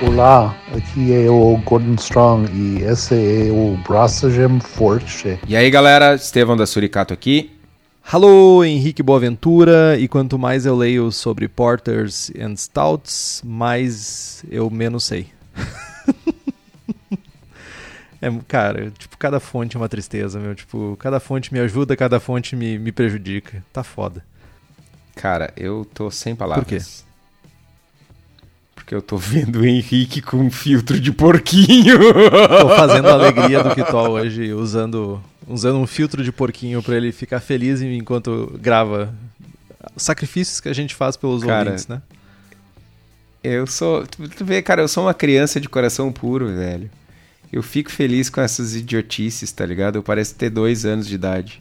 Olá, aqui é o Gordon Strong e esse é o Braçagem Forte. E aí galera, Estevão da Suricato aqui. Alô, Henrique Boaventura, e quanto mais eu leio sobre Porters and Stouts, mais eu menos sei. é, cara, tipo, cada fonte é uma tristeza, meu. Tipo, cada fonte me ajuda, cada fonte me, me prejudica. Tá foda. Cara, eu tô sem palavras. Por quê? Porque eu tô vendo o Henrique com um filtro de porquinho. Tô fazendo a alegria do Kitol hoje, usando, usando um filtro de porquinho pra ele ficar feliz enquanto grava. Os sacrifícios que a gente faz pelos Cara, ouvintes, né? Eu sou. Tu, tu vê, cara, eu sou uma criança de coração puro, velho. Eu fico feliz com essas idiotices, tá ligado? Eu pareço ter dois anos de idade.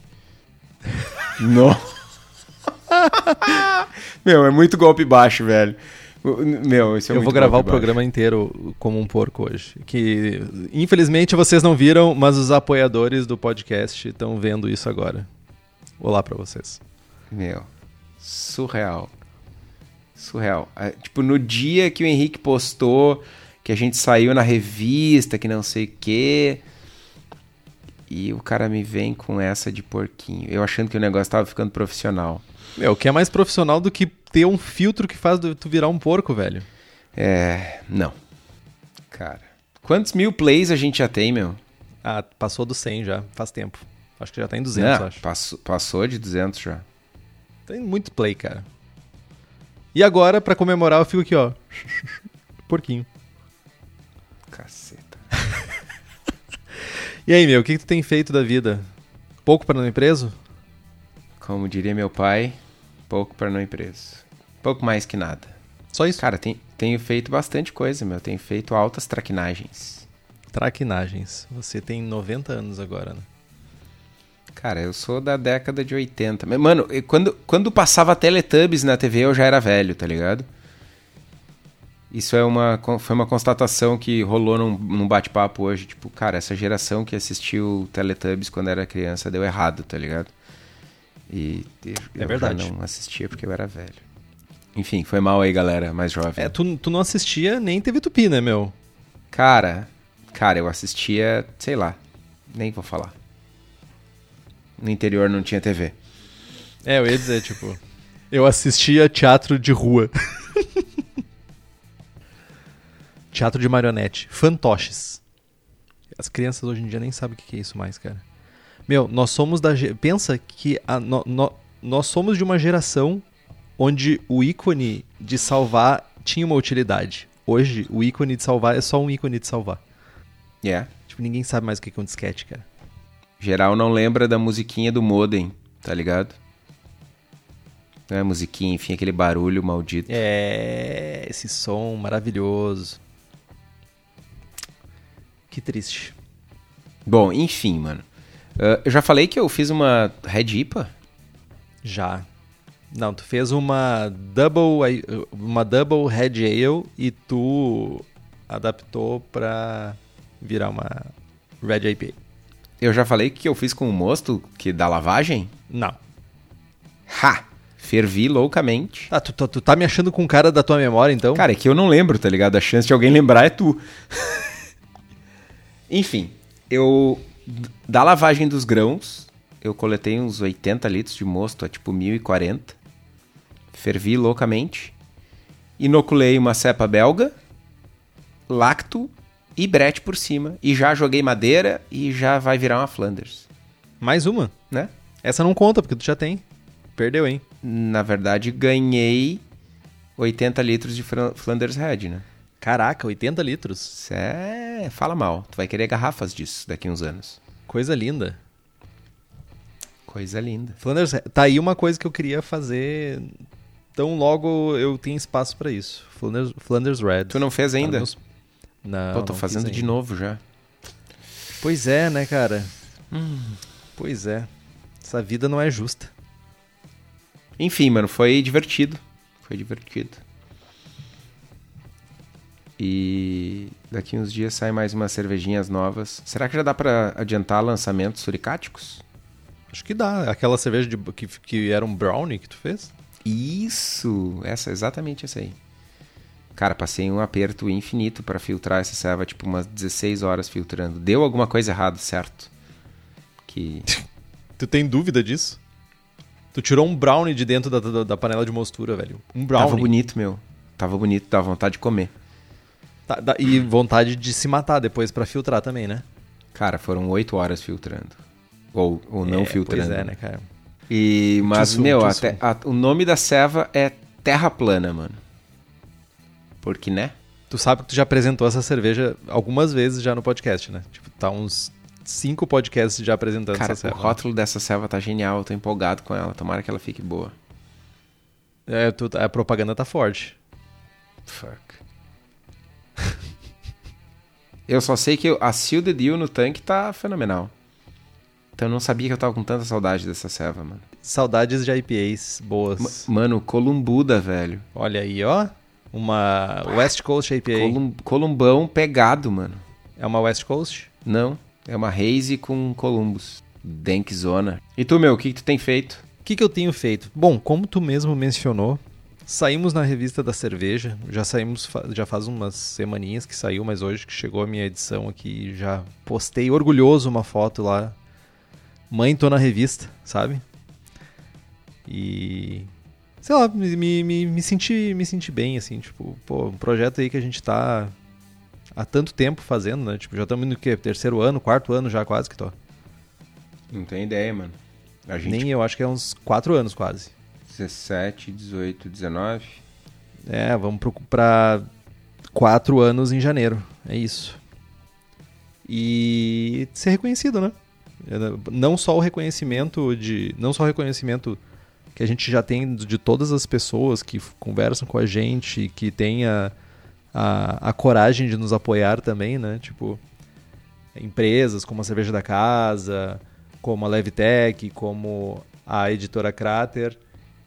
Nossa. Meu, é muito golpe baixo, velho. Meu, isso é eu vou gravar o programa inteiro como um porco hoje. Que infelizmente vocês não viram, mas os apoiadores do podcast estão vendo isso agora. Olá pra vocês. Meu, surreal. Surreal. É, tipo, no dia que o Henrique postou que a gente saiu na revista, que não sei o quê. E o cara me vem com essa de porquinho. Eu achando que o negócio tava ficando profissional. Meu, o que é mais profissional do que ter um filtro que faz tu virar um porco, velho? É. Não. Cara. Quantos mil plays a gente já tem, meu? Ah, passou do 100 já, faz tempo. Acho que já tá em 200, Não, acho. Passou, passou de 200 já. Tem muito play, cara. E agora, pra comemorar, eu fico aqui, ó. Porquinho. Caceta. E aí, meu, o que, que tu tem feito da vida? Pouco pra não ir preso? Como diria meu pai, pouco para não ir preso. Pouco mais que nada. Só isso? Cara, tem- tenho feito bastante coisa, meu. Tenho feito altas traquinagens. Traquinagens. Você tem 90 anos agora, né? Cara, eu sou da década de 80. Mas, Mano, quando, quando passava Teletubbies na TV, eu já era velho, tá ligado? Isso é uma, foi uma constatação que rolou num, num bate-papo hoje. Tipo, cara, essa geração que assistiu Teletubbies quando era criança deu errado, tá ligado? E eu, É verdade. não assistia porque eu era velho. Enfim, foi mal aí, galera, mais jovem. É, tu, tu não assistia nem TV Tupi, né, meu? Cara, cara, eu assistia, sei lá, nem vou falar. No interior não tinha TV. É, eu ia dizer, tipo. Eu assistia teatro de rua. teatro de marionete. Fantoches. As crianças hoje em dia nem sabem o que é isso mais, cara. Meu, nós somos da. Pensa que a- no- no- nós somos de uma geração onde o ícone de salvar tinha uma utilidade. Hoje, o ícone de salvar é só um ícone de salvar. É. Tipo, ninguém sabe mais o que é um disquete, cara. Geral não lembra da musiquinha do modem, tá ligado? Não é musiquinha, enfim, aquele barulho maldito. É, esse som maravilhoso. Que triste. Bom, enfim, mano. Ah, eu já falei que eu fiz uma Red IPA? Já. Não, tu fez uma double I- uma double red ale e tu adaptou pra virar uma red IPA. Eu já falei que eu fiz com o mosto que dá lavagem? Não. Ha! Fervi loucamente. Ah, tu, tu, tu tá me achando com cara da tua memória, então? Cara, é que eu não lembro, tá ligado? A chance de alguém lembrar é tu. Enfim, eu. Da lavagem dos grãos, eu coletei uns 80 litros de mosto a tipo 1040. Fervi loucamente. Inoculei uma cepa belga, lacto e brete por cima. E já joguei madeira e já vai virar uma Flanders. Mais uma. Né? Essa não conta, porque tu já tem. Perdeu, hein? Na verdade, ganhei 80 litros de Flanders Red, né? Caraca, 80 litros. É. Fala mal. Tu vai querer garrafas disso daqui uns anos. Coisa linda. Coisa linda. Flanders, tá aí uma coisa que eu queria fazer. Tão logo eu tenho espaço pra isso. Flanders, Flanders Red. Tu não fez Tá ainda? Não. Pô, tô não fazendo de novo já. Pois é, né, cara? Hum. Pois é. Essa vida não é justa. Enfim, mano, foi divertido. Foi divertido. E daqui uns dias sai mais umas cervejinhas novas. Será que já dá pra adiantar lançamentos suricáticos? Acho que dá. Aquela cerveja de, que, que era um brownie que tu fez? Isso! Essa, exatamente essa aí. Cara, passei um aperto infinito para filtrar essa ceva, tipo umas 16 horas filtrando. Deu alguma coisa errada, certo? Que. tu tem dúvida disso? Tu tirou um brownie de dentro da, da, da panela de mostura, velho. Um brownie. Tava bonito, meu. Tava bonito, dava vontade de comer. Tá, da, e vontade de se matar depois para filtrar também, né? Cara, foram 8 horas filtrando. Ou, ou não é, filtrando. Pois é, né, cara? E, mas, Tissum, meu, tissum. até, a- o nome da ceva é Terra Plana, mano. Porque, né? Tu sabe que tu já apresentou essa cerveja algumas vezes já no podcast, né? Tipo, tá uns cinco podcasts já apresentando Cara, essa o ceva. rótulo dessa ceva tá genial, eu tô empolgado com ela. Tomara que ela fique boa. É, tu- a propaganda tá forte. Fuck. eu só sei que a Sealed Deal no tanque tá fenomenal. Então eu não sabia que eu tava com tanta saudade dessa ceva, mano. Saudades de IPAs boas. Ma- Mano, Columbuda, velho. Olha aí, ó. Uma West Coast IPA. Colum- Columbão pegado, mano. É uma West Coast? Não, é uma Haze com Columbus. Denkzona. E tu, meu, o que, que tu tem feito? O que, que eu tenho feito? Bom, como tu mesmo mencionou, saímos na revista da cerveja. Já saímos, já faz umas semaninhas que saiu, mas hoje que chegou a minha edição aqui, já postei orgulhoso uma foto lá. Mãe, tô na revista, sabe? E. Sei lá, me, me, me, senti, me senti bem, assim, tipo, pô, um projeto aí que a gente tá há tanto tempo fazendo, né? Tipo, já estamos no quê? Terceiro ano, quarto ano já quase que tô. Não tenho ideia, mano. A gente Nem eu, acho que é uns quatro anos quase. 17, 18, 19. É, vamos pra quatro anos em janeiro. É isso. E ser reconhecido, né? É, Não só o reconhecimento de. Não só o reconhecimento que a gente já tem de todas as pessoas que conversam com a gente, que tem a, a, a coragem de nos apoiar também, né? Tipo, empresas como a Cerveja da Casa, como a Levtech, como a editora Crater.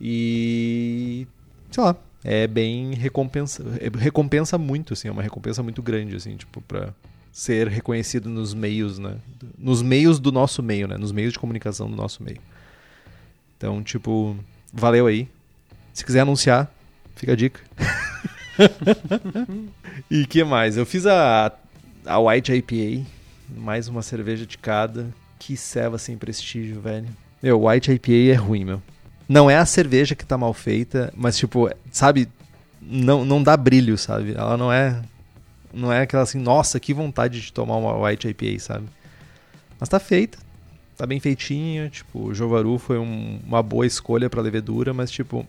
E. sei lá, é bem recompensa. é- Recompensa muito, assim, é uma recompensa muito grande, assim, tipo, pra ser reconhecido nos meios, né? Nos meios do nosso meio, né? Nos meios de comunicação do nosso meio. Então, tipo, valeu aí. Se quiser anunciar, fica a dica. e que mais? Eu fiz a, a White IPA, mais uma cerveja de cada. Que ceva sem prestígio, velho. Meu, White IPA é ruim, meu. Não é a cerveja que tá mal feita, mas tipo, sabe, não, não dá brilho, sabe? Ela não é não é aquela assim, nossa, que vontade de tomar uma White IPA, sabe? Mas tá feita, tá bem feitinha, tipo, o Jovaru foi um- uma boa escolha pra levedura, mas tipo,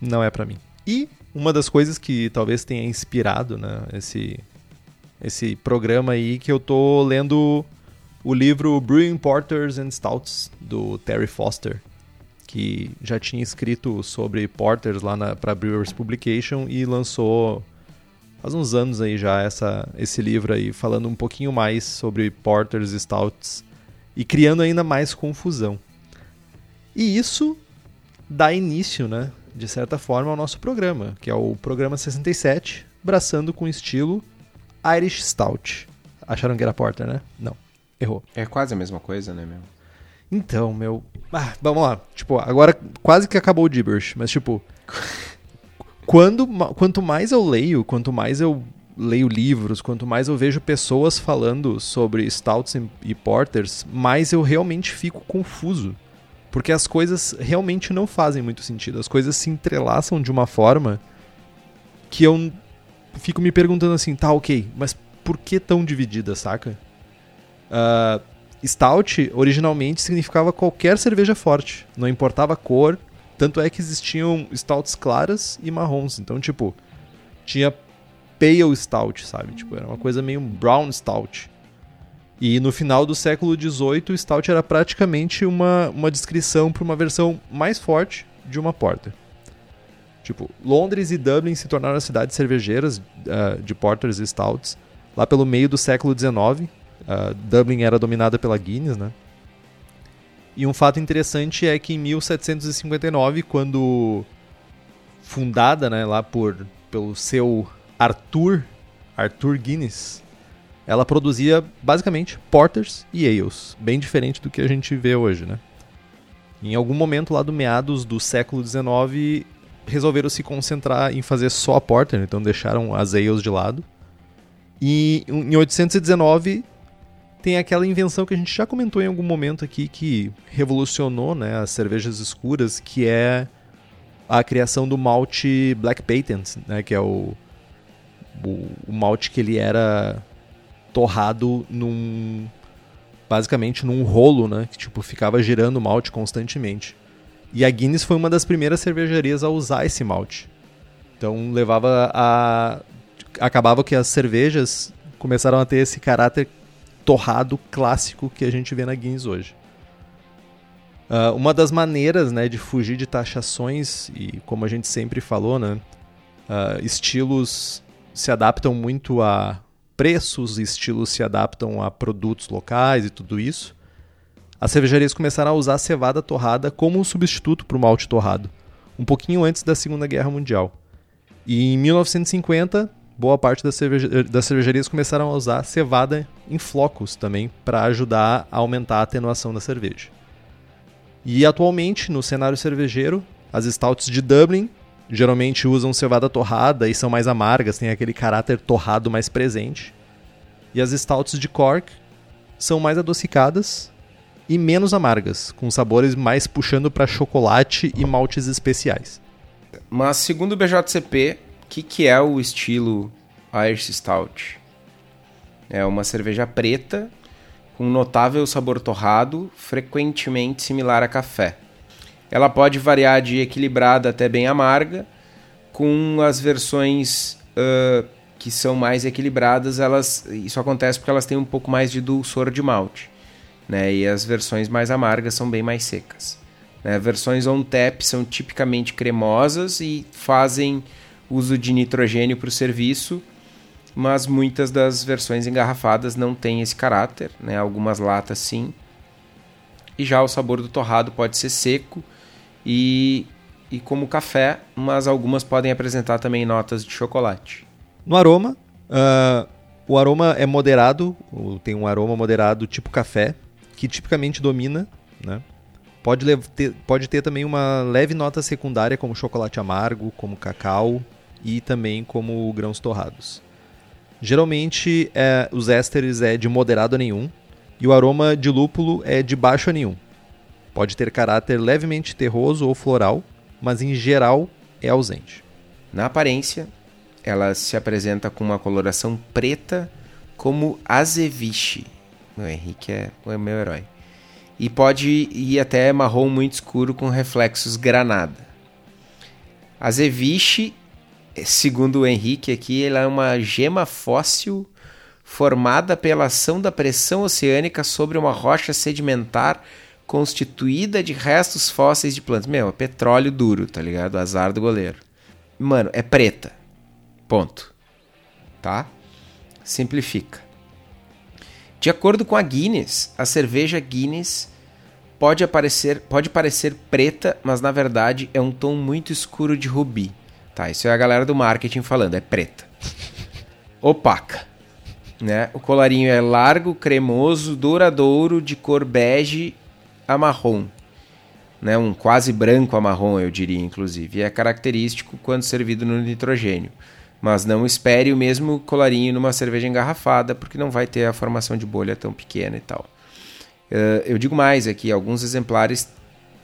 não é pra mim. E uma das coisas que talvez tenha inspirado, né, esse esse programa aí que eu tô lendo o livro Brewing Porters and Stouts do Terry Foster, que já tinha escrito sobre porters lá para Brewers Publication e lançou faz uns anos aí já essa esse livro aí falando um pouquinho mais sobre porters e stouts e criando ainda mais confusão. E isso dá início, né, de certa forma ao nosso programa, que é o programa 67, braçando com estilo Irish Stout. Acharam que era porter, né? Não. Errou. É quase a mesma coisa, né, meu? Então, meu. Ah, vamos lá. Tipo, agora quase que acabou o gibberish, mas tipo. quando, quanto mais eu leio, quanto mais eu leio livros, quanto mais eu vejo pessoas falando sobre stouts e- porters, mais eu realmente fico confuso. Porque as coisas realmente não fazem muito sentido. As coisas se entrelaçam de uma forma que eu fico me perguntando assim, tá, ok, mas por que tão dividida, saca? Ah, Stout originalmente significava qualquer cerveja forte, não importava a cor, tanto é que existiam stouts claras e marrons, então tipo, tinha pale stout, sabe? Tipo, era uma coisa meio brown stout. E no final do século XVIII, o stout era praticamente uma, uma descrição para uma versão mais forte de uma porter. Tipo, Londres e Dublin se tornaram as cidades cervejeiras ah, de porters e stouts lá pelo meio do século XIX. Ah, Dublin era dominada pela Guinness, né? E um fato interessante é que em 1759, quando fundada, né, lá por pelo seu Arthur, Arthur Guinness, ela produzia basicamente porters e ales, bem diferente do que a gente vê hoje, né? Em algum momento lá do meados do século XIX, resolveram se concentrar em fazer só a porter, então deixaram as ales de lado. E em 819 tem aquela invenção que a gente já comentou em algum momento aqui que revolucionou né, as cervejas escuras, que é a criação do malte Black Patent, né, que é o, o, o malte que ele era torrado num basicamente num rolo, né, que tipo ficava girando o malte constantemente. E a Guinness foi uma das primeiras cervejarias a usar esse malte. Então levava a acabava que as cervejas começaram a ter esse caráter torrado clássico que a gente vê na Guinness hoje. Uh, uma das maneiras né, de fugir de taxações, e como a gente sempre falou, né, uh, estilos se adaptam muito a preços, estilos se adaptam a produtos locais e tudo isso. As cervejarias começaram a usar a cevada torrada como um substituto para o malte torrado, um pouquinho antes da Segunda Guerra Mundial. E em 1950, boa parte das, cerveja das cervejarias começaram a usar cevada em flocos também para ajudar a aumentar a atenuação da cerveja. E atualmente, no cenário cervejeiro, as stouts de Dublin geralmente usam cevada torrada e são mais amargas, têm aquele caráter torrado mais presente. E as stouts de Cork são mais adocicadas e menos amargas, com sabores mais puxando para chocolate e maltes especiais. Mas segundo o BJCP, que, que é o estilo Irish Stout? É uma cerveja preta com notável sabor torrado, frequentemente similar a café. Ela pode variar de equilibrada até bem amarga, com as versões uh, que são mais equilibradas, elas isso acontece porque elas têm um pouco mais de dulçor de malte, né? E as versões mais amargas são bem mais secas. Né? Versões on tap são tipicamente cremosas e fazem uso de nitrogênio para o serviço, mas muitas das versões engarrafadas não têm esse caráter, né? algumas latas sim. E já o sabor do torrado pode ser seco e, e como café, mas algumas podem apresentar também notas de chocolate. No aroma, uh, o aroma é moderado, tem um aroma moderado tipo café, que tipicamente domina, né? Pode, ter, pode ter também uma leve nota secundária, como chocolate amargo, como cacau, e também como grãos torrados. Geralmente é, os ésteres é de moderado a nenhum e o aroma de lúpulo é de baixo a nenhum. Pode ter caráter levemente terroso ou floral, mas em geral é ausente. Na aparência, ela se apresenta com uma coloração preta como azeviche. O Henrique é o meu herói. E pode ir até marrom muito escuro com reflexos granada. Azeviche segundo o Henrique aqui, ela é uma gema fóssil formada pela ação da pressão oceânica sobre uma rocha sedimentar constituída de restos fósseis de plantas. Meu, é petróleo duro, tá ligado? Azar do goleiro. Mano, é preta. Ponto. Tá? Simplifica. De acordo com a Guinness, a cerveja Guinness pode, aparecer, pode parecer preta, mas na verdade é um tom muito escuro de rubi. Tá, isso é a galera do marketing falando, é preta. Opaca. Né? O colarinho é largo, cremoso, douradouro, de cor bege a marrom. Né? Um quase branco a marrom, eu diria, inclusive. E é característico quando servido no nitrogênio. Mas não espere o mesmo colarinho numa cerveja engarrafada, porque não vai ter a formação de bolha tão pequena e tal. Uh, eu digo mais aqui, alguns exemplares,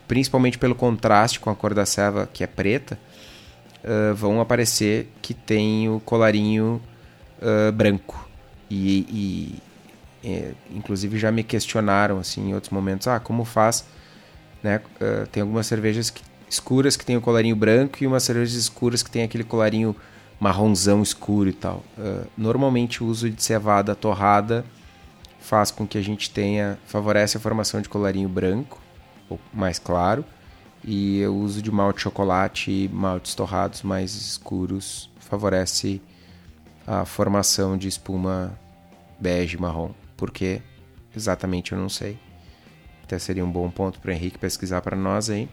principalmente pelo contraste com a cor da serva, que é preta, uh, vão aparecer que tem o colarinho uh, branco. E, e é, inclusive já me questionaram assim em outros momentos, ah, como faz? Né? Uh, tem algumas cervejas que, escuras que tem o colarinho branco e umas cervejas escuras que tem aquele colarinho marronzão escuro e tal. normalmente o uso de cevada torrada faz com que a gente tenha favorece a formação de colarinho branco ou mais claro e o uso de malte chocolate e maltes torrados mais escuros favorece a formação de espuma bege marrom. Por quê? Exatamente eu não sei. Até seria um bom ponto para o Henrique pesquisar para nós aí.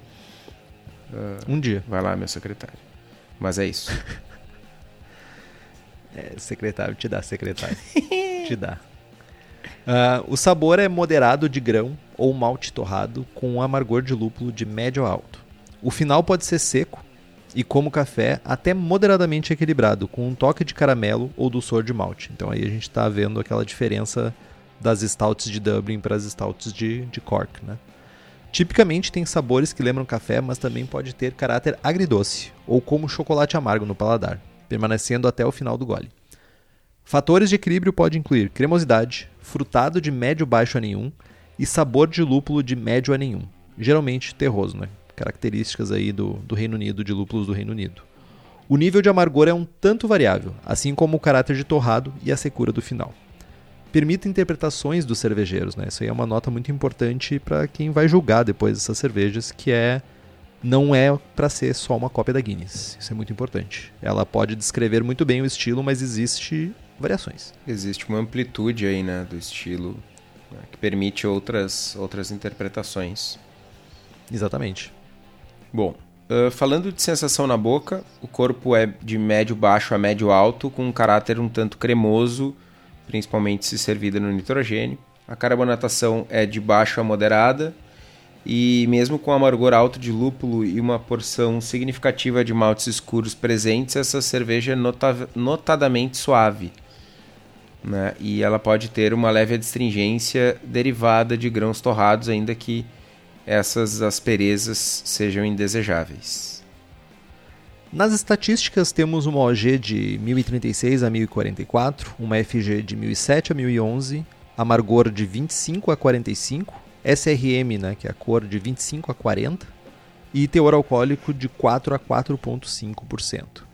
Uh, um dia. Vai lá, meu secretário. Mas é isso. é, secretário, te dá, secretário. te dá. Uh, o sabor é moderado de grão ou malte torrado com um amargor de lúpulo de médio a alto. O final pode ser seco, e como café até moderadamente equilibrado, com um toque de caramelo ou doçor de malte. Então aí a gente está vendo aquela diferença das stouts de Dublin para as stouts de, de Cork, né? Tipicamente tem sabores que lembram café, mas também pode ter caráter agridoce, ou como chocolate amargo no paladar, permanecendo até o final do gole. Fatores de equilíbrio podem incluir cremosidade, frutado de médio baixo a nenhum e sabor de lúpulo de médio a nenhum, geralmente terroso, né? características aí do, do Reino Unido, de lúpulos do Reino Unido. O nível de amargor é um tanto variável, assim como o caráter de torrado e a secura do final. Permite interpretações dos cervejeiros, né? Isso aí é uma nota muito importante para quem vai julgar depois essas cervejas, que é não é para ser só uma cópia da Guinness. Isso é muito importante. Ela pode descrever muito bem o estilo, mas existe variações. Existe uma amplitude aí, né, do estilo permite outras outras interpretações. Exatamente. Bom, uh, falando de sensação na boca, o corpo é de médio baixo a médio alto, com um caráter um tanto cremoso, principalmente se servida no nitrogênio. A carbonatação é de baixo a moderada, e mesmo com amargor alto de lúpulo e uma porção significativa de maltes escuros presentes, essa cerveja é nota notadamente suave. Né? E ela pode ter uma leve adstringência derivada de grãos torrados, ainda que essas asperezas sejam indesejáveis. Nas estatísticas temos uma OG de 1036 a 1044, uma FG de 1007 a 1011, amargor de 25 a 45, SRM, né, que é a cor de 25 a 40, e teor alcoólico de 4 a 4.5%.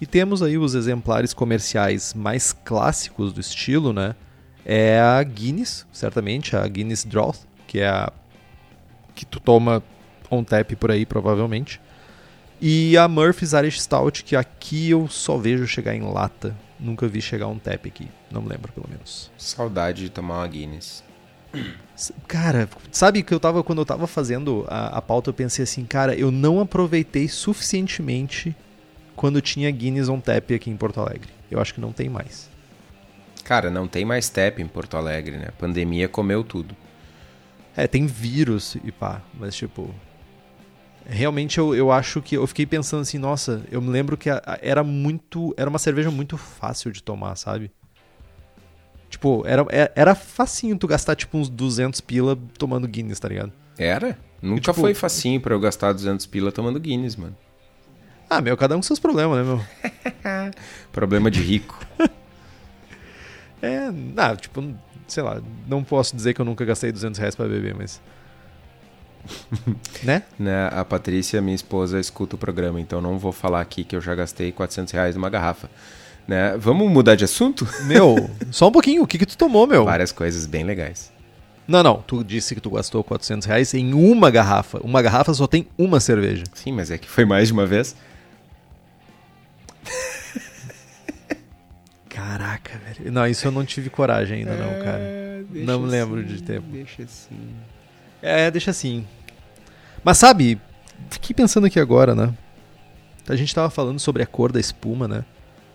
E temos aí os exemplares comerciais mais clássicos do estilo, né? É a Guinness, certamente, a Guinness Drought, que é a que tu toma on tap por aí, provavelmente. E a Murphy's Irish Stout, que aqui eu só vejo chegar em lata. Nunca vi chegar um tap aqui. Não me lembro, pelo menos. Saudade de tomar uma Guinness. Cara, sabe que eu tava, quando eu tava fazendo a, a pauta, eu pensei assim, cara, eu não aproveitei suficientemente quando tinha Guinness on tap aqui em Porto Alegre. Eu acho que não tem mais. Cara, não tem mais tap em Porto Alegre, né? A pandemia comeu tudo. É, tem vírus e pá, mas tipo. Realmente eu, eu acho que. Eu fiquei pensando assim, nossa, eu me lembro que era muito. Era uma cerveja muito fácil de tomar, sabe? Tipo, era, é, era facinho tu gastar tipo uns 200 pila tomando Guinness, tá ligado? Era? Nunca tipo, foi facinho para eu gastar 200 pila tomando Guinness, mano. Ah, meu, cada um com seus problemas, né, meu? Problema de rico. é, ah, tipo, sei lá, não posso dizer que eu nunca gastei 200 reais pra beber, mas. né? né? A Patrícia, minha esposa, escuta o programa, então não vou falar aqui que eu já gastei 400 reais numa garrafa. Né? Vamos mudar de assunto? Meu, só um pouquinho. O que, que tu tomou, meu? Várias coisas bem legais. Não, não. Tu disse que tu gastou 400 reais em uma garrafa. Uma garrafa só tem uma cerveja. Sim, mas é que foi mais de uma vez. Caraca, velho. Não, isso eu não tive coragem ainda, não, cara. É, não me lembro assim, de tempo. Deixa assim. É, deixa assim. Mas sabe, fiquei pensando aqui agora, né? A gente tava falando sobre a cor da espuma, né?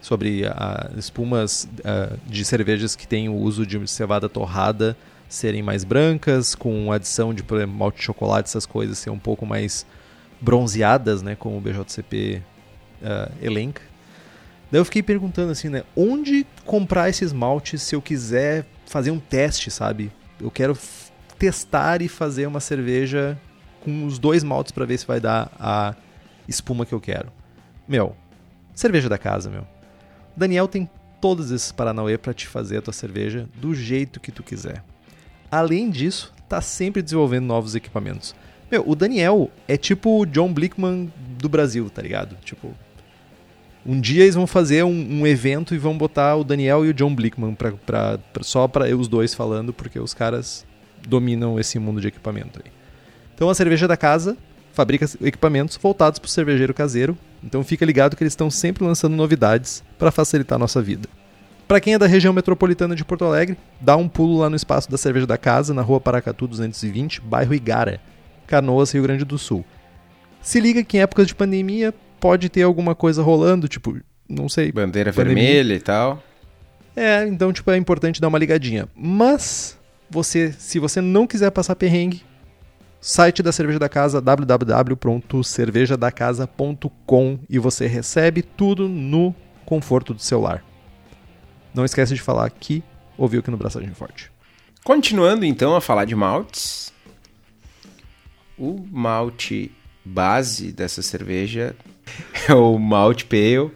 Sobre as espumas uh, de cervejas que têm o uso de cevada torrada serem mais brancas, com adição de, por exemplo, malte de chocolate, essas coisas ser um pouco mais bronzeadas, né? Como o BJCP uh, elenca. Daí eu fiquei perguntando assim, né? Onde comprar esses maltes se eu quiser fazer um teste, sabe? Eu quero testar e fazer uma cerveja com os dois maltes para ver se vai dar a espuma que eu quero. Meu, cerveja da casa, meu. Daniel tem todos esses paranauê para te fazer a tua cerveja do jeito que tu quiser. Além disso, tá sempre desenvolvendo novos equipamentos. Meu, o Daniel é tipo o John Blickman do Brasil, tá ligado? Tipo, um dia eles vão fazer um, um, evento e vão botar o Daniel e o John Blickman pra, pra, pra só para os dois falando, porque os caras dominam esse mundo de equipamento aí. Então a cerveja da casa fabrica equipamentos voltados para o cervejeiro caseiro, então fica ligado que eles estão sempre lançando novidades para facilitar a nossa vida. Para quem é da região metropolitana de Porto Alegre, dá um pulo lá no espaço da Cerveja da Casa, na rua Paracatu 220, bairro Igara, Canoas, Rio Grande do Sul. Se liga que em épocas de pandemia pode ter alguma coisa rolando, tipo, não sei. Bandeira pandemia. vermelha e tal. É, então, tipo, é importante dar uma ligadinha. Mas, você, se você não quiser passar perrengue, Site da Cerveja da Casa, www.cervejadacasa.com e você recebe tudo no conforto do celular. Não esquece de falar que ouviu aqui no Braçagem Forte. Continuando então a falar de maltes, o malte base dessa cerveja é o malte pale,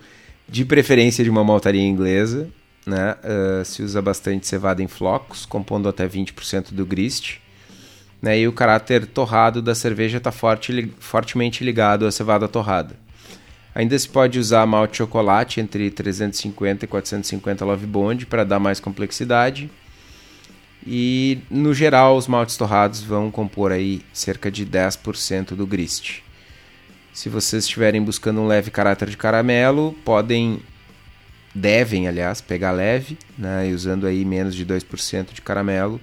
de preferência de uma maltaria inglesa. Né? Uh, se usa bastante cevada em flocos, compondo até 20% do grist. Né? E o caráter torrado da cerveja está forte, fortemente ligado à cevada torrada. Ainda se pode usar malte chocolate entre 350 e 450 Love Bond para dar mais complexidade. E no geral, os maltes torrados vão compor aí cerca de 10% do grist. Se vocês estiverem buscando um leve caráter de caramelo, podem, devem, aliás, pegar leve, né, usando aí menos de 2% de caramelo.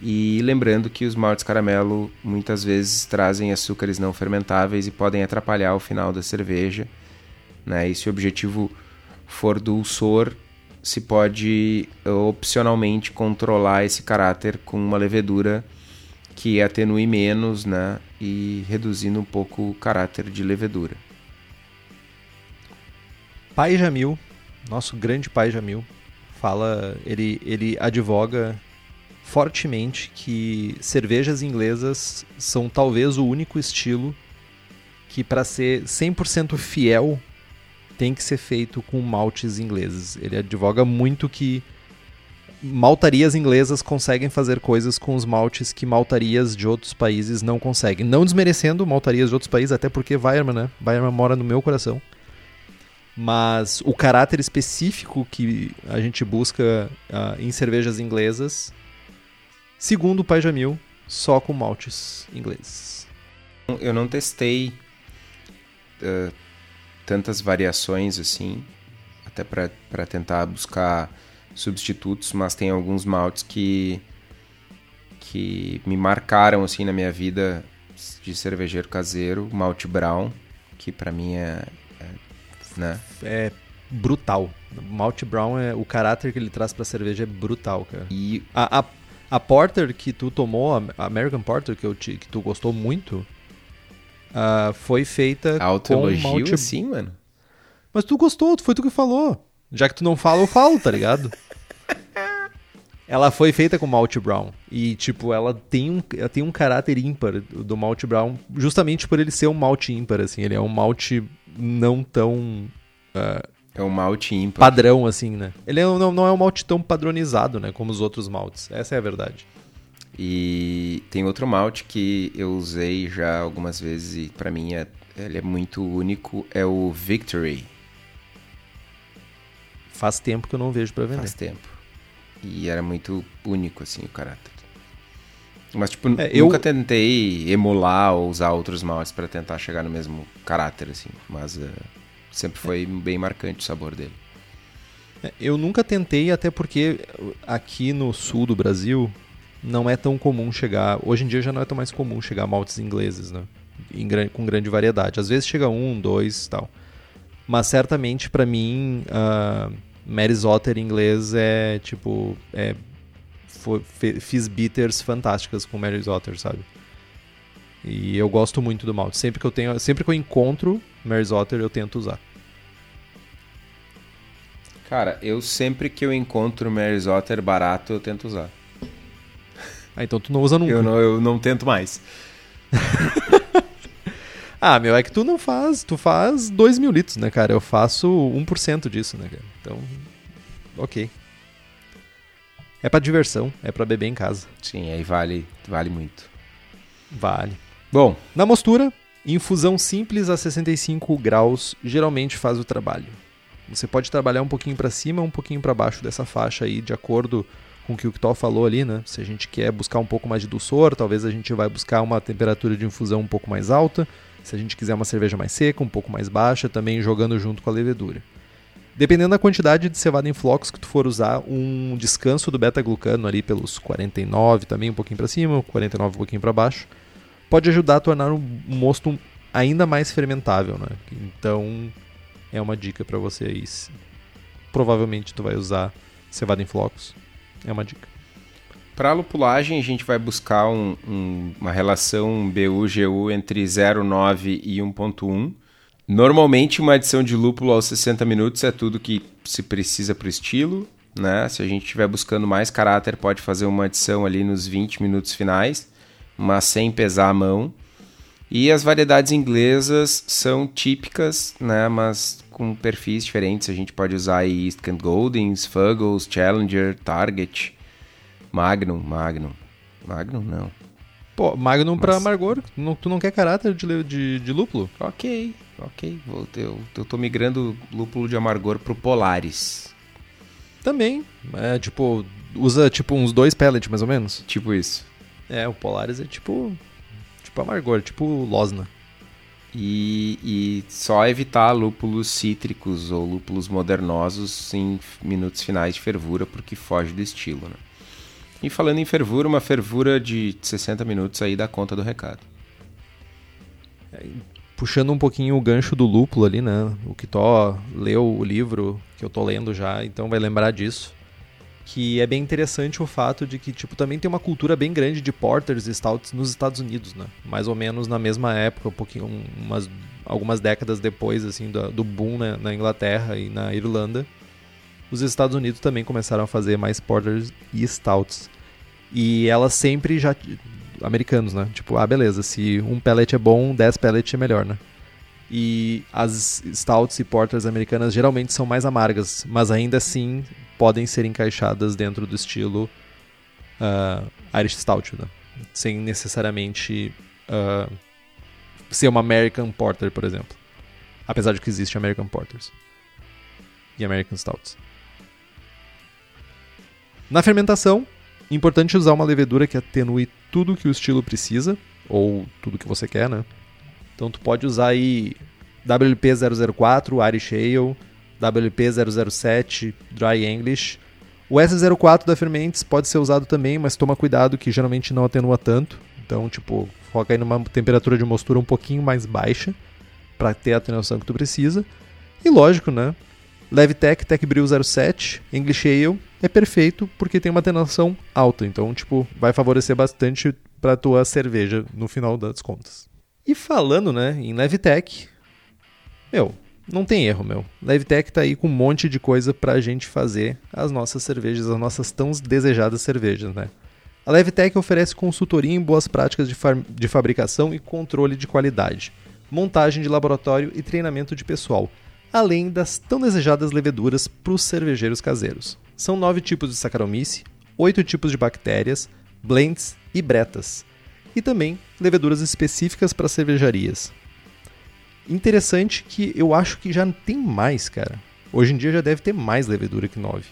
E lembrando que os maltes caramelo muitas vezes trazem açúcares não fermentáveis e podem atrapalhar o final da cerveja. Né? E se o objetivo for dulçor, se pode opcionalmente controlar esse caráter com uma levedura que atenue menos né, e reduzindo um pouco o caráter de levedura. Pai Jamil, nosso grande pai Jamil, fala, ele, ele advoga fortemente que cervejas inglesas são talvez o único estilo que para ser 100% fiel tem que ser feito com maltes ingleses. Ele advoga muito que maltarias inglesas conseguem fazer coisas com os maltes que maltarias de outros países não conseguem. Não desmerecendo maltarias de outros países, até porque Weirman, né? Weirman mora no meu coração. Mas o caráter específico que a gente busca uh, em cervejas inglesas, segundo o Pai Jamil, só com maltes ingleses. Eu não testei uh, tantas variações assim, até para tentar buscar substitutos, mas tem alguns maltes que que me marcaram assim na minha vida de cervejeiro caseiro, malte brown, que para mim é, é, né? é brutal. Malte brown é o caráter que ele traz para cerveja é brutal, cara. E a, a, a, porter que tu tomou, a American Porter que eu te, que tu gostou muito, uh, foi feita Autoelogio com malte... assim, mano. Mas tu gostou, foi tu que falou. Já que tu não fala, eu falo, tá ligado? ela foi feita com malte brown. E tipo ela tem um ela tem um caráter ímpar do malte brown justamente por ele ser um malte ímpar assim. Ele é um malte não tão uh, é um malte ímpar. padrão assim né? Ele é, não, não é um malte tão padronizado né como os outros maltes. Essa é a verdade. E tem outro malte que eu usei já algumas vezes e para mim é, ele é muito único é o Victory Faz tempo que eu não vejo para vender. Faz tempo. E era muito único, assim, o caráter. Mas, tipo, é, eu... nunca tentei emular ou usar outros maltes para tentar chegar no mesmo caráter, assim. Mas uh, sempre foi é. bem marcante o sabor dele. É, eu nunca tentei, até porque aqui no sul do Brasil não é tão comum chegar. Hoje em dia já não é tão mais comum chegar maltes ingleses, né? Em, com grande variedade. Às vezes chega um, dois tal. Mas certamente para mim. Uh, Mary's Otter em inglês é tipo. É, foi, fiz bitters fantásticas com Mary's Otter, sabe? E eu gosto muito do malte. Sempre que eu tenho, sempre que eu encontro Mary's Otter, eu tento usar. Cara, eu sempre que eu encontro Mary's Otter barato, eu tento usar. Ah, então tu não usa nunca. Eu não, eu não tento mais. Ah, meu, é que tu não faz, tu faz 2 mil litros, né, cara? Eu faço 1% disso, né, cara? Então, ok. É pra diversão, é pra beber em casa. Sim, aí vale, vale muito. Vale. Bom, na mostura, infusão simples a 65 graus geralmente faz o trabalho. Você pode trabalhar um pouquinho para cima, um pouquinho para baixo dessa faixa aí, de acordo com o que o Ktoll falou ali, né? Se a gente quer buscar um pouco mais de dulçor, talvez a gente vai buscar uma temperatura de infusão um pouco mais alta. Se a gente quiser uma cerveja mais seca, um pouco mais baixa, também jogando junto com a levedura. Dependendo da quantidade de cevada em flocos que tu for usar, um descanso do beta-glucano ali pelos 49 também um pouquinho para cima, 49 um pouquinho para baixo, pode ajudar a tornar o mosto ainda mais fermentável, né? Então é uma dica para você aí. Provavelmente tu vai usar cevada em flocos. É uma dica. Para a lupulagem, a gente vai buscar um, um, uma relação BU-GU entre 0,9 e 1,1. Normalmente, uma adição de lúpulo aos 60 minutos é tudo que se precisa para o estilo. Né? Se a gente estiver buscando mais caráter, pode fazer uma adição ali nos 20 minutos finais, mas sem pesar a mão. E as variedades inglesas são típicas, né? mas com perfis diferentes. A gente pode usar aí East Kent Goldings, Fuggles, Challenger, Target, Magnum, Magnum. Magnum não. Pô, Magnum Mas... pra amargor. Não, tu não quer caráter de, de, de lúpulo? Ok, ok. Vou, eu, eu tô migrando lúpulo de amargor pro Polaris. Também. É tipo, usa tipo uns dois pellets mais ou menos. Tipo isso. É, o Polaris é tipo. Tipo amargor, tipo Losna. E, e, só evitar lúpulos cítricos ou lúpulos modernosos em minutos finais de fervura, porque foge do estilo. Né? E falando em fervura, uma fervura de 60 minutos aí dá conta do recado. É, puxando um pouquinho o gancho do lúpulo ali, né? O Kitó leu o livro que eu tô lendo já, então vai lembrar disso. Que é bem interessante o fato de que, tipo, também tem uma cultura bem grande de porters e stouts nos Estados Unidos, né? Mais ou menos na mesma época, um pouquinho, umas, algumas décadas depois, assim, do, do boom né? na Inglaterra e na Irlanda. Os Estados Unidos também começaram a fazer mais porters e stouts. E elas sempre já. Americanos, né? Tipo, ah, beleza, se um pellet é bom, 10 pellets é melhor, né? E as stouts e porters americanas geralmente são mais amargas, mas ainda assim podem ser encaixadas dentro do estilo uh, Irish Stout, né? Sem necessariamente uh, ser uma American Porter, por exemplo. Apesar de que existe American Porters e American Stouts. Na fermentação, Importante usar uma levedura que atenue tudo que o estilo precisa, ou tudo que você quer, né? Então tu pode usar aí WP004, Irish Ale, WP007, Dry English. O S04 da Fermentes pode ser usado também, mas toma cuidado que geralmente não atenua tanto. Então, tipo, foca aí numa temperatura de mostura um pouquinho mais baixa para ter a atenuação que tu precisa. E lógico, né? Levitec Tech Brew 07, English Ale é perfeito porque tem uma atenuação alta, então tipo, vai favorecer bastante para tua cerveja no final das contas. E falando, né, em Levitec, meu, não tem erro, meu. Levitec tá aí com um monte de coisa pra gente fazer as nossas cervejas, as nossas tão desejadas cervejas, né? A Levitec oferece consultoria em boas práticas de, de fabricação e controle de qualidade, montagem de laboratório e treinamento de pessoal, além das tão desejadas leveduras para os cervejeiros caseiros. São nove tipos de Saccharomyces, oito tipos de bactérias, blends e bretas, e também leveduras específicas para cervejarias. Interessante que eu acho que já tem mais, cara. Hoje em dia já deve ter mais levedura que nove.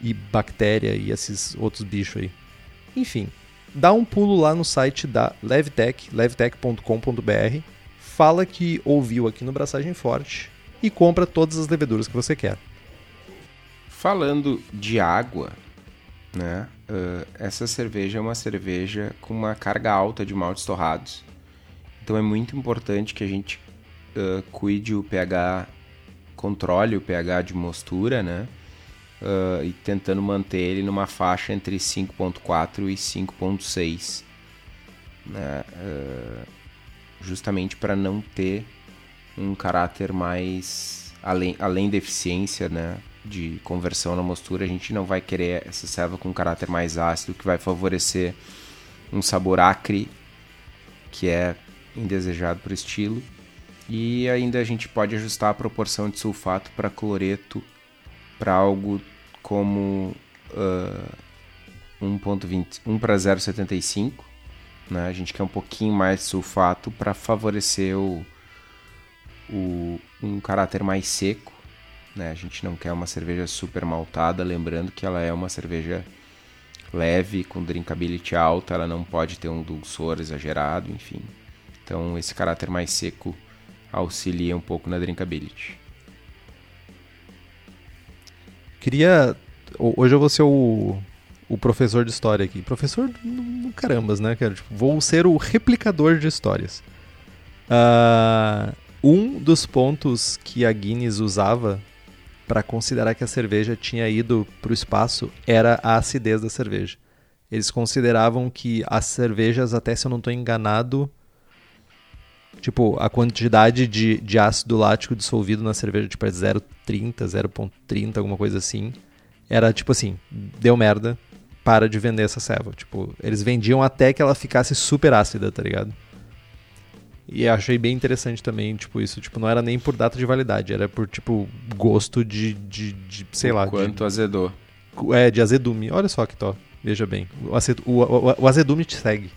E bactéria e esses outros bichos aí. Enfim, dá um pulo lá no site da Levtech, levtech.com.br, fala que ouviu aqui no Braçagem Forte e compra todas as leveduras que você quer. Falando de água, né? Uh, essa cerveja é uma cerveja com uma carga alta de maltes torrados. Então é muito importante que a gente uh, cuide o pH, controle o pH de mostura, né? Uh, e tentando manter ele numa faixa entre 5.4 e 5.6, né? justamente para não ter um caráter mais além, além da eficiência, né? De conversão na mostura, a gente não vai querer essa serva com um caráter mais ácido, que vai favorecer um sabor acre, que é indesejado por estilo. E ainda a gente pode ajustar a proporção de sulfato para cloreto para algo como uh, 1.20, 1 para 0,75. Né? A gente quer um pouquinho mais de sulfato para favorecer o, o, um caráter mais seco né? A gente não quer uma cerveja super maltada, lembrando que ela é uma cerveja leve, com drinkability alta, ela não pode ter um dulçor exagerado, enfim. Então esse caráter mais seco auxilia um pouco na drinkability. Queria. Hoje eu vou ser o, o professor de história aqui. Professor no carambas, né, cara? Tipo, vou ser o replicador de histórias. Uh, um dos pontos que a Guinness usava para considerar que a cerveja tinha ido para o espaço era a acidez da cerveja. eles consideravam que as cervejas, até se eu não estou enganado, tipo, a quantidade de, de ácido lático dissolvido na cerveja, tipo, é 0,30, 0,30, alguma coisa assim. Era tipo assim, deu merda, para de vender essa ceva. Tipo, eles vendiam até que ela ficasse super ácida, tá ligado? E achei bem interessante também, tipo, isso, tipo, não era nem por data de validade, era por, tipo, gosto de, de, de sei o lá. Quanto de, azedou. É, de azedume. Olha só que top. Veja bem. O, azed, o, o, o azedume te segue.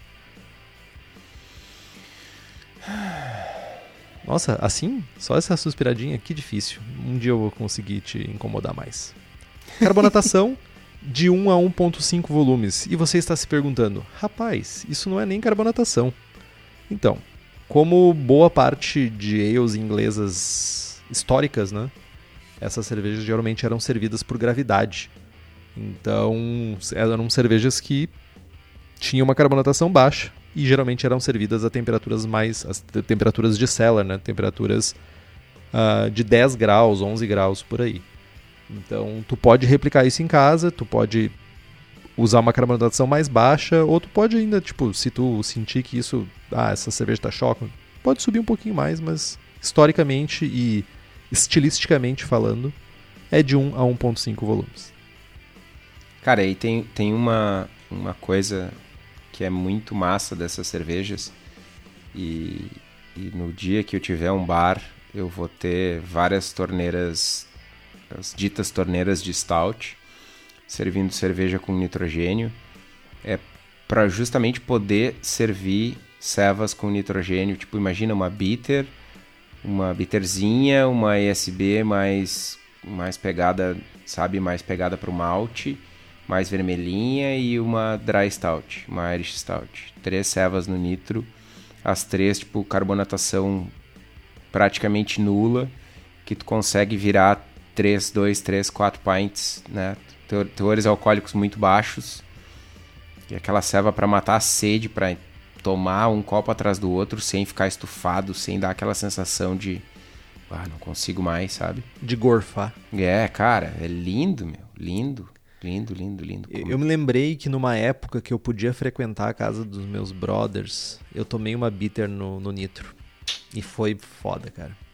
Nossa, assim? Só essa suspiradinha? Que difícil. Um dia eu vou conseguir te incomodar mais. Carbonatação de 1 a 1.5 volumes. E você está se perguntando, rapaz, isso não é nem carbonatação. Então, como boa parte de ales inglesas históricas, né? Essas cervejas geralmente eram servidas por gravidade. Então, eram cervejas que tinham uma carbonatação baixa e geralmente eram servidas a temperaturas mais as temperaturas de cellar, né? Temperaturas uh, de 10 graus, 11 graus por aí. Então, tu pode replicar isso em casa, tu pode usar uma carbonatação mais baixa, ou tu pode ainda, tipo, se tu sentir que isso, ah, essa cerveja tá choque, pode subir um pouquinho mais, mas historicamente e estilisticamente falando, é de 1 a 1.5 volumes. Cara, aí tem, tem uma, uma coisa que é muito massa dessas cervejas, e, e no dia que eu tiver um bar, eu vou ter várias torneiras as ditas torneiras de stout, servindo cerveja com nitrogênio, é para justamente poder servir cevas com nitrogênio, tipo imagina uma bitter, uma bitterzinha, uma ESB mais mais pegada, sabe, mais pegada para o malte, mais vermelhinha e uma dry stout, uma Irish stout. Três cevas no nitro, as três tipo carbonatação praticamente nula, que tu consegue virar 3, 2, 3, 4 pints, né? Teores alcoólicos muito baixos. E aquela ceva para matar a sede, para tomar um copo atrás do outro sem ficar estufado, sem dar aquela sensação de ah, não consigo mais, sabe? De gorfar. É, cara, é lindo, meu, lindo. Lindo, lindo, lindo. Eu me lembrei que numa época que eu podia frequentar a casa dos meus brothers, eu tomei uma bitter no, no nitro. E foi foda, cara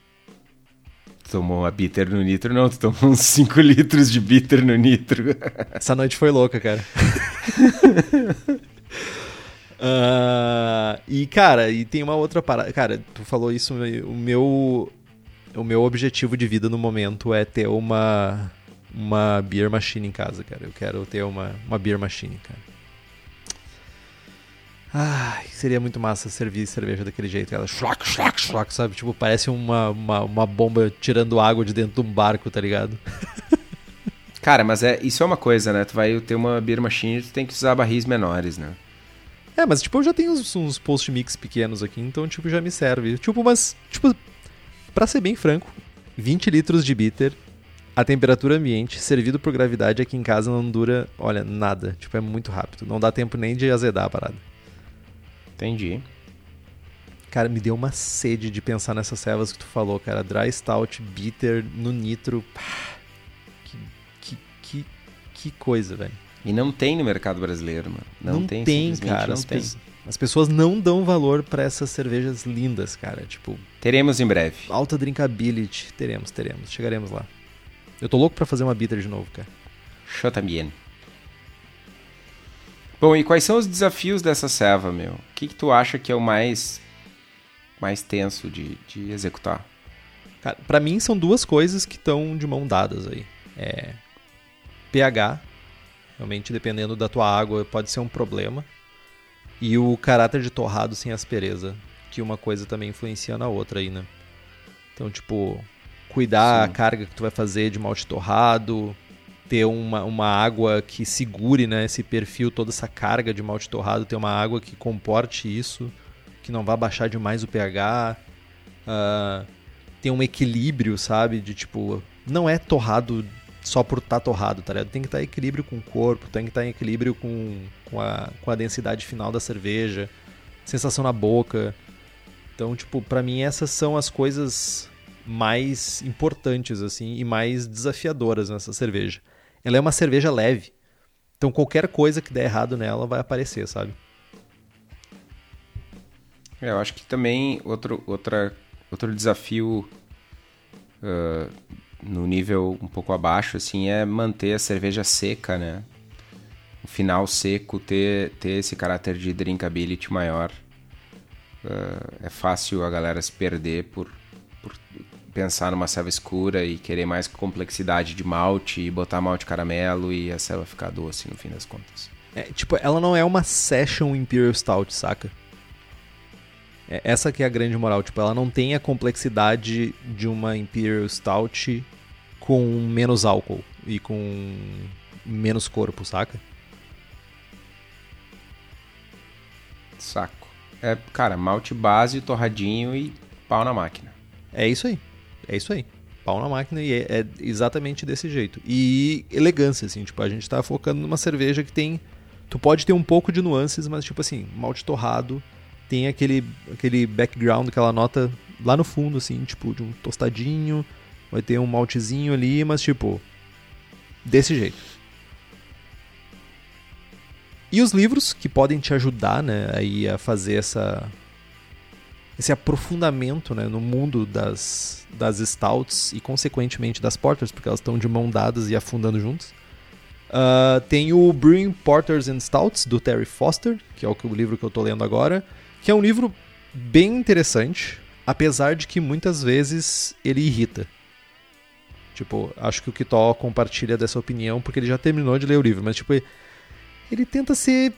tomou uma bitter no nitro, não, tu tomou uns 5 litros de bitter no nitro. Essa noite foi louca, cara. uh, e, cara, e tem uma outra parada. Cara, tu falou isso, o meu. O meu objetivo de vida no momento é ter uma. Uma beer machine em casa, cara. Eu quero ter uma, uma beer machine, cara. Ai, seria muito massa servir cerveja daquele jeito. Ela schlack, schlack, schlack, sabe? Tipo, parece uma, uma, uma bomba tirando água de dentro de um barco, tá ligado? Cara, mas é, isso é uma coisa, né? Tu vai ter uma beer machine, tu tem que usar barris menores, né? É, mas tipo, eu já tenho uns, uns post mix pequenos aqui, então tipo, já me serve. Tipo, mas, tipo, pra ser bem franco, 20 litros de bitter, a temperatura ambiente, servido por gravidade aqui em casa não dura, olha, nada. Tipo, é muito rápido. Não dá tempo nem de azedar a parada. Entendi. Cara, me deu uma sede de pensar nessas servas que tu falou, cara. Dry Stout, Bitter, no Nitro. Que, que, que, que coisa, velho. E não tem no mercado brasileiro, mano. Não, não tem, tem cara. Não as, tem. Pe as pessoas não dão valor para essas cervejas lindas, cara. Tipo. Teremos em breve. Alta drinkability. Teremos, teremos. Chegaremos lá. Eu tô louco para fazer uma bitter de novo, cara. Eu também. Bom, e quais são os desafios dessa serva, meu? O que, que tu acha que é o mais, mais tenso de, de executar? Cara, pra mim são duas coisas que estão de mão dadas aí. É pH, realmente dependendo da tua água pode ser um problema. E o caráter de torrado sem aspereza, que uma coisa também influencia na outra aí, né? Então, tipo, cuidar Sim. a carga que tu vai fazer de malte torrado, ter uma, uma água que segure né, esse perfil, toda essa carga de malte torrado, ter uma água que comporte isso, que não vá baixar demais o pH, uh, ter um equilíbrio, sabe? De tipo, não é torrado só por estar tá torrado, tá ligado? Tem que estar tá em equilíbrio com o corpo, tem que estar tá em equilíbrio com, com, a, com a densidade final da cerveja, sensação na boca. Então, tipo, para mim essas são as coisas mais importantes assim e mais desafiadoras nessa cerveja ela é uma cerveja leve. Então qualquer coisa que der errado nela vai aparecer, sabe? É, eu acho que também outro, outra, outro desafio uh, no nível um pouco abaixo assim é manter a cerveja seca, né? O final seco, ter, ter esse caráter de drinkability maior. Uh, é fácil a galera se perder por, por pensar numa selva escura e querer mais complexidade de malte e botar malte caramelo e a selva ficar doce no fim das contas. É, tipo, ela não é uma Session Imperial Stout, saca? É, essa que é a grande moral. Tipo, ela não tem a complexidade de uma Imperial Stout com menos álcool e com menos corpo, saca? Saco. É, cara, malte base, torradinho e pau na máquina. É isso aí. É isso aí. Pau na máquina e é, é exatamente desse jeito. E elegância, assim, tipo, a gente tá focando numa cerveja que tem. Tu pode ter um pouco de nuances, mas tipo assim, malte torrado, tem aquele, aquele background, aquela nota lá no fundo, assim, tipo, de um tostadinho, vai ter um maltezinho ali, mas tipo, desse jeito. E os livros que podem te ajudar, né, aí a fazer essa esse aprofundamento, né, no mundo das das stouts e consequentemente das porters, porque elas estão de mão dadas e afundando juntos. Uh, tem o Brewing Porters and Stouts do Terry Foster, que é o, o livro que eu estou lendo agora, que é um livro bem interessante, apesar de que muitas vezes ele irrita. Tipo, acho que o Kitó compartilha dessa opinião porque ele já terminou de ler o livro, mas tipo, ele tenta ser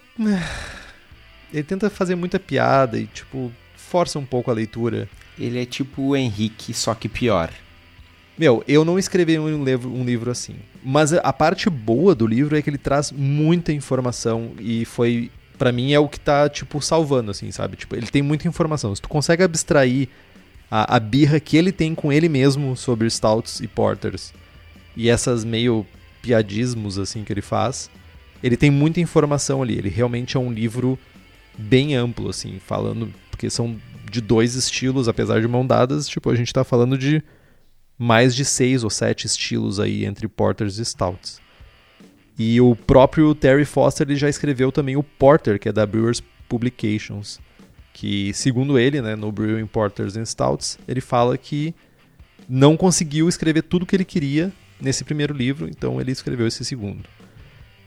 ele tenta fazer muita piada e tipo, força um pouco a leitura. Ele é tipo o Henrique, só que pior. Meu, eu não escrevi um livro, um livro assim. Mas a parte boa do livro é que ele traz muita informação e foi para mim é o que tá, tipo, salvando, assim, sabe? Tipo, ele tem muita informação. Se tu consegue abstrair a, a birra que ele tem com ele mesmo sobre stouts e porters e essas meio piadismos, assim, que ele faz, ele tem muita informação ali. Ele realmente é um livro bem amplo, assim, falando... Porque são de dois estilos, apesar de mão dadas, tipo, a gente tá falando de mais de seis ou sete estilos aí entre porters e stouts. E o próprio Terry Foster ele já escreveu também o Porter, que é da Brewers Publications, que segundo ele, né, no Brewing Porters and Stouts, ele fala que não conseguiu escrever tudo que ele queria nesse primeiro livro, então ele escreveu esse segundo.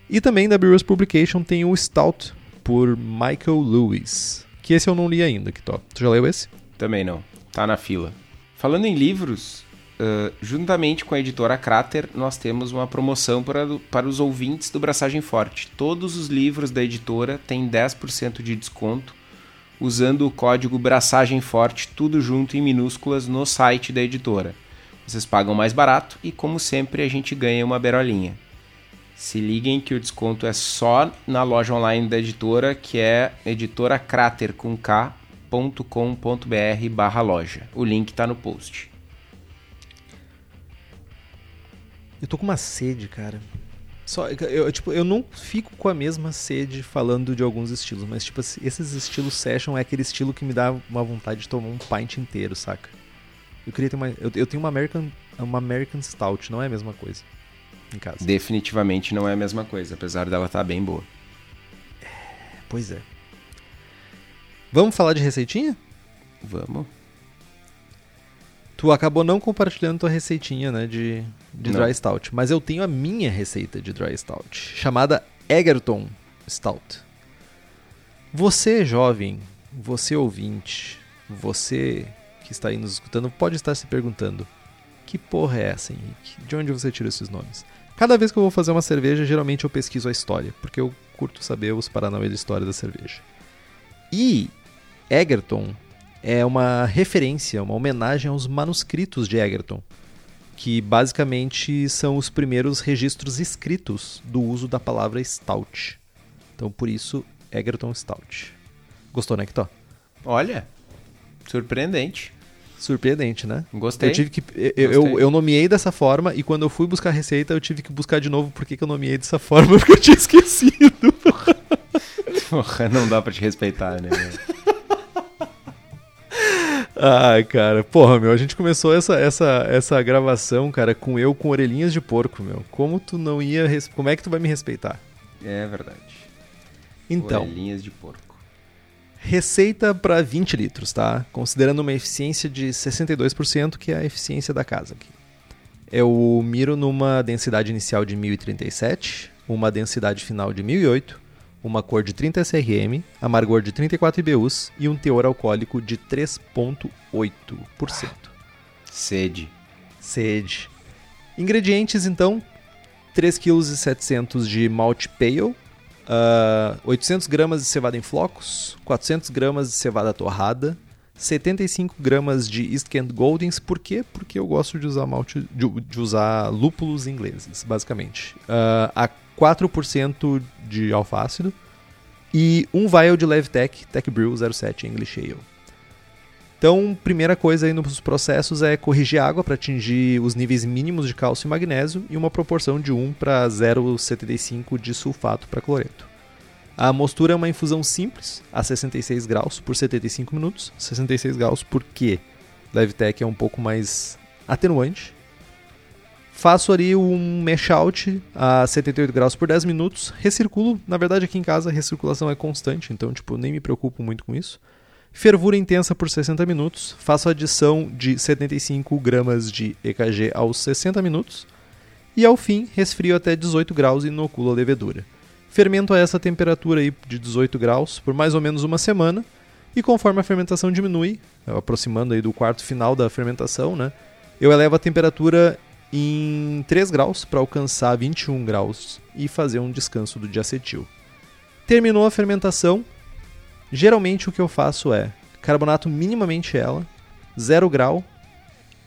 E também da Brewers Publication tem o Stout por Michael Lewis, que esse eu não li ainda, que top. Tu já leu esse? Também não. Tá na fila. Falando em livros, Uh, juntamente com a editora Crater, nós temos uma promoção para, para os ouvintes do Braçagem Forte. Todos os livros da editora têm 10% de desconto usando o código Braçagem Forte, tudo junto em minúsculas, no site da editora. Vocês pagam mais barato e, como sempre, a gente ganha uma berolinha. Se liguem que o desconto é só na loja online da editora, que é editoracrater com k.com.br barra loja. O link está no post. Eu tô com uma sede, cara. Só, eu, tipo, eu não fico com a mesma sede falando de alguns estilos, mas tipo, esses estilos session é aquele estilo que me dá uma vontade de tomar um pint inteiro, saca? Eu queria ter uma. Eu, eu tenho uma American, uma American Stout, não é a mesma coisa. Em casa. Definitivamente não é a mesma coisa, apesar dela estar tá bem boa. Pois é. Vamos falar de receitinha? Vamos. Tu acabou não compartilhando tua receitinha, né, de, de Dry Stout. Mas eu tenho a minha receita de Dry Stout, chamada Egerton Stout. Você, jovem, você ouvinte, você que está aí nos escutando, pode estar se perguntando: que porra é essa, Henrique? De onde você tirou esses nomes? Cada vez que eu vou fazer uma cerveja, geralmente eu pesquiso a história, porque eu curto saber os paranauê da história da cerveja. E Egerton é uma referência, uma homenagem aos manuscritos de Egerton, que basicamente são os primeiros registros escritos do uso da palavra stout. Então, por isso, Egerton Stout. Gostou, né, Kitó? Olha, surpreendente. Surpreendente, né? Gostei. Eu tive que. Eu, eu, eu, nomeei dessa forma e quando eu fui buscar a receita, eu tive que buscar de novo por que, eu nomeei dessa forma, porque eu tinha esquecido. Porra, não dá pra te respeitar, né? Ai, cara, porra, meu, a gente começou essa, essa, essa gravação, cara, com eu com orelhinhas de porco, meu. Como tu não ia. Como é que tu vai me respeitar? É verdade. Então, Orelhinhas de porco. Receita para 20 litros, tá? Considerando uma eficiência de 62%, que é a eficiência da casa aqui. Eu miro numa densidade inicial de 1037, uma densidade final de 1008, uma cor de 30 SRM, amargor de 34 IBUs e um teor alcoólico de 3,8%. Sede. Sede. Ingredientes, então, 3,7 kg de malte pale, ah, 800 gramas de cevada em flocos, 400 gramas de cevada torrada, 75 gramas de East Kent Goldings. Por quê? Porque eu gosto de usar malte, de, de usar lúpulos ingleses, basicamente. Ah, a 4% de alfácido e um vial de Levtech Tech Brew 07 English Ale. Então, primeira coisa aí nos processos é corrigir água para atingir os níveis mínimos de cálcio e magnésio e uma proporção de 1 para 0,75 de sulfato para cloreto. A mostura é uma infusão simples, a 66 graus por 75 minutos. 66 graus porque Levtech é um pouco mais atenuante. Faço ali um mesh out a 78 graus por 10 minutos. Recirculo, na verdade aqui em casa a recirculação é constante, então tipo, nem me preocupo muito com isso. Fervura intensa por 60 minutos. Faço adição de 75 gramas de EKG aos 60 minutos. E ao fim, resfrio até 18 graus e inoculo a levedura. Fermento a essa temperatura aí de 18 graus por mais ou menos uma semana. E conforme a fermentação diminui, aproximando aí do quarto final da fermentação, né, eu elevo a temperatura em 3 graus para alcançar 21 graus e fazer um descanso do diacetil. Terminou a fermentação, geralmente o que eu faço é carbonato minimamente ela, 0 grau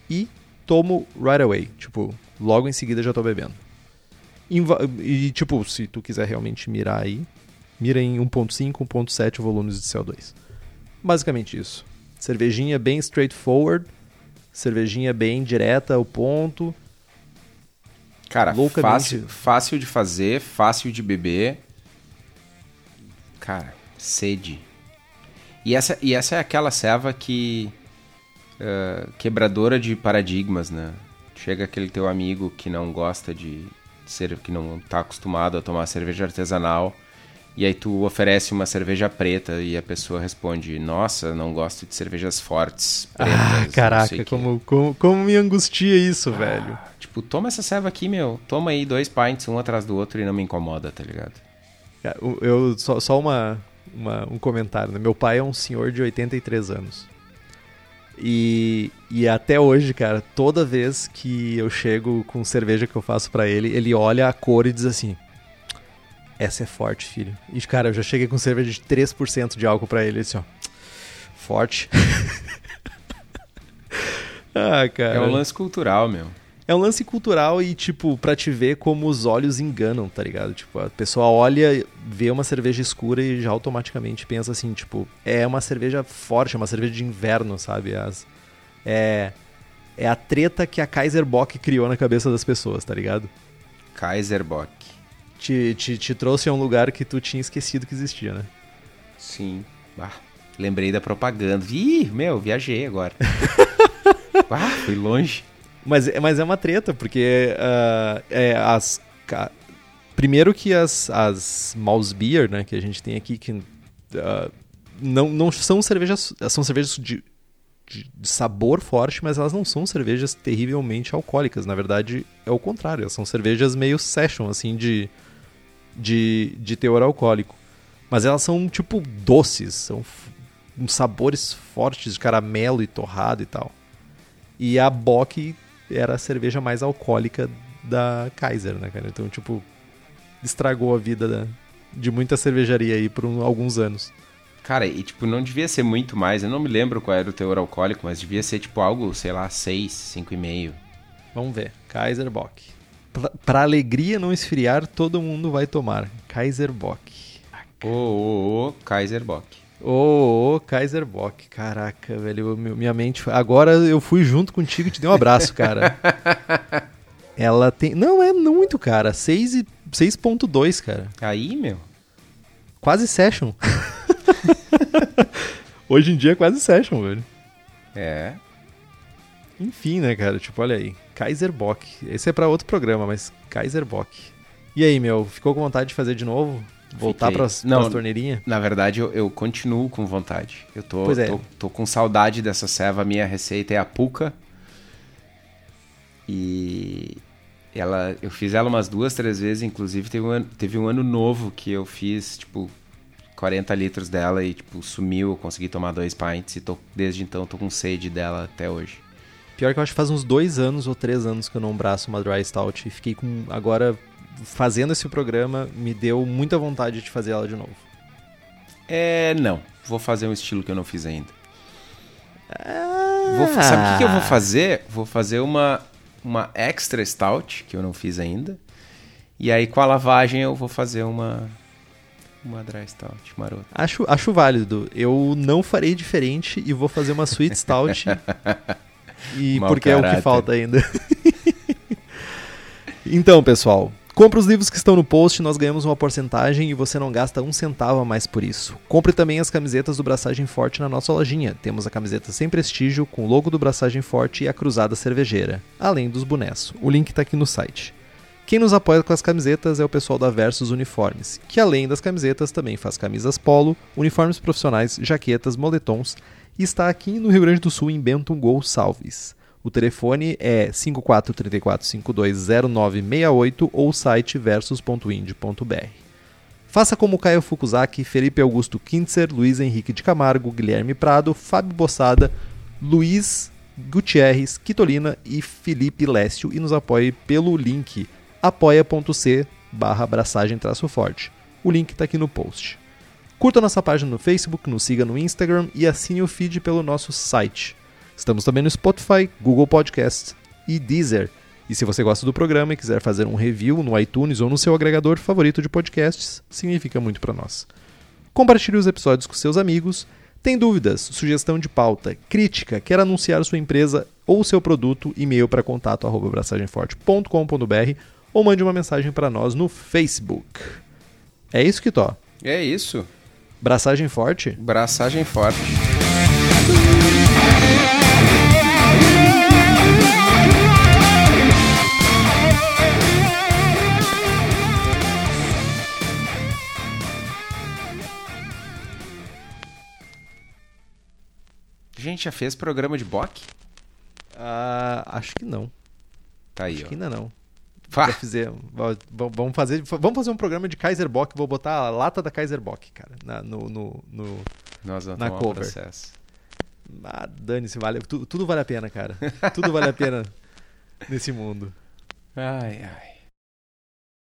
e tomo right away. Tipo, logo em seguida já tô bebendo. Inva- E tipo, se tu quiser realmente mirar aí, mira em 1.5, 1.7 volumes de CO2. Basicamente isso. Cervejinha bem straightforward, cervejinha bem direta ao ponto. Cara, Loucamente. fácil, fácil de fazer, fácil de beber. Cara, sede. E essa, e essa é aquela serva que. ah, quebradora de paradigmas, né? Chega aquele teu amigo que não gosta de ser. que não tá acostumado a tomar cerveja artesanal. E aí tu oferece uma cerveja preta e a pessoa responde: Nossa, não gosto de cervejas fortes. Pretas, Ah, não sei caraca, o quê." como, como, como me angustia isso, velho. Tipo, toma essa serva aqui, meu. Toma aí dois pints, um atrás do outro e não me incomoda, tá ligado? Cara, o- Eu, só só uma, uma- um comentário, né? Meu pai é um senhor de 83 anos. E, e até hoje, cara, toda vez que eu chego com cerveja que eu faço pra ele, ele olha a cor e diz assim: Essa é forte, filho. E, cara, eu já cheguei com cerveja de 3% de álcool pra ele, assim, ó. Forte. ah, cara. É um lance cultural, meu. É um lance cultural e, tipo, pra te ver como os olhos enganam, tá ligado? Tipo, a pessoa olha, vê uma cerveja escura e já automaticamente pensa assim, tipo, é uma cerveja forte, é uma cerveja de inverno, sabe? As, é, é a treta que a Kaiser Bock criou na cabeça das pessoas, tá ligado? Kaiserbock. Te, te, te trouxe a um lugar que tu tinha esquecido que existia, né? Sim. Bah, lembrei da propaganda. Ih, meu, viajei agora. ah, fui longe. Mas, mas é uma treta, porque ah, é, as. ca- Primeiro que as, as Mouse Beer, né, que a gente tem aqui, que ah, não, não são cervejas. São cervejas de, de, de sabor forte, mas elas não são cervejas terrivelmente alcoólicas. Na verdade, é o contrário. Elas são cervejas meio session, assim, de, de, de teor alcoólico. Mas elas são, tipo, doces. São sabores fortes de caramelo e torrado e tal. E a Bock era a cerveja mais alcoólica da Kaiser, né, cara? Então, tipo, estragou a vida da- de muita cervejaria aí por um- alguns anos. Cara, e tipo, não devia ser muito mais. Eu não me lembro qual era o teor alcoólico, mas devia ser tipo algo, sei lá, 6, 5,5. Vamos ver. Kaiser Bock. Pra, pra alegria não esfriar, todo mundo vai tomar. Kaiser Bock. Ô, ô, ô, Kaiserbock. Ô, ô, Kaiser Bock. Caraca, velho. minha mente. Agora eu fui junto contigo e te dei um abraço, cara. Ela tem. Não, é muito, cara. 6 e- 6.2, cara. Aí, meu. Quase session. Hoje em dia é quase session, velho. É. Enfim, né, cara? Tipo, olha aí. Kaiser Bock. Esse é pra outro programa, mas Kaiser Bock. E aí, meu, ficou com vontade de fazer de novo? Voltar Não. pras torneirinhas? Na verdade, eu, eu continuo com vontade. Eu tô, é. tô, tô com saudade dessa ceva. A minha receita é a puca. E ela, eu fiz ela umas duas, três vezes. Inclusive, teve um, ano, teve um ano novo que eu fiz, tipo, 40 litros dela e, tipo, sumiu. Eu consegui tomar dois pints e tô, desde então tô com sede dela até hoje. Pior que eu acho que faz uns dois anos ou três anos que eu não braço uma Dry Stout. E fiquei com. Agora, fazendo esse programa, me deu muita vontade de fazer ela de novo. É, não. Vou fazer um estilo que eu não fiz ainda. Vou, fa- sabe o que, que eu vou fazer? Vou fazer uma, uma extra stout, que eu não fiz ainda. E aí com a lavagem eu vou fazer uma, uma dry stout marota. Acho, acho válido. Eu não farei diferente e vou fazer uma Sweet Stout. e Mau porque é o que caráter. falta ainda. então, pessoal, compre os livros que estão no post, nós ganhamos uma porcentagem e você não gasta um centavo a mais por isso. Compre também as camisetas do Braçagem Forte na nossa lojinha. Temos a camiseta sem prestígio, com o logo do Braçagem Forte e a cruzada cervejeira, além dos bonés. O link está aqui no site. Quem nos apoia com as camisetas é o pessoal da Versus Uniformes, que além das camisetas também faz camisas polo, uniformes profissionais, jaquetas, moletons e está aqui no Rio Grande do Sul em Benton Gonçalves. O telefone é 5434520968 ou site versus.ind.br. Faça como Caio Fukuzaki, Felipe Augusto Kintzer, Luiz Henrique de Camargo, Guilherme Prado, Fábio Bossada, Luiz Gutierrez, Quitolina e Felipe Lécio e nos apoie pelo link apoia.c barra abraçagem forte. O link está aqui no post. Curta nossa página no Facebook, nos siga no Instagram e assine o feed pelo nosso site. Estamos também no Spotify, Google Podcasts e Deezer. E se você gosta do programa e quiser fazer um review no iTunes ou no seu agregador favorito de podcasts, significa muito para nós. Compartilhe os episódios com seus amigos. Tem dúvidas, sugestão de pauta, crítica, quer anunciar sua empresa ou seu produto, e-mail para contato arroba abraçagemforte.com.br ou mande uma mensagem para nós no Facebook. É isso que. É isso. Braçagem forte? Braçagem forte. Gente já fez programa de bock? Ah, acho que não. Tá aí, Acho ó. que ainda não. Fá. Va- Vamos fazer, vamos fazer um programa de Kaiser Bock. Vou botar a lata da Kaiser Bock, cara, na- no, no, no- Nós Na cover. processo. Ah, dane-se, vale. tu- tudo vale a pena, cara. tudo vale a pena nesse mundo. Ai, ai.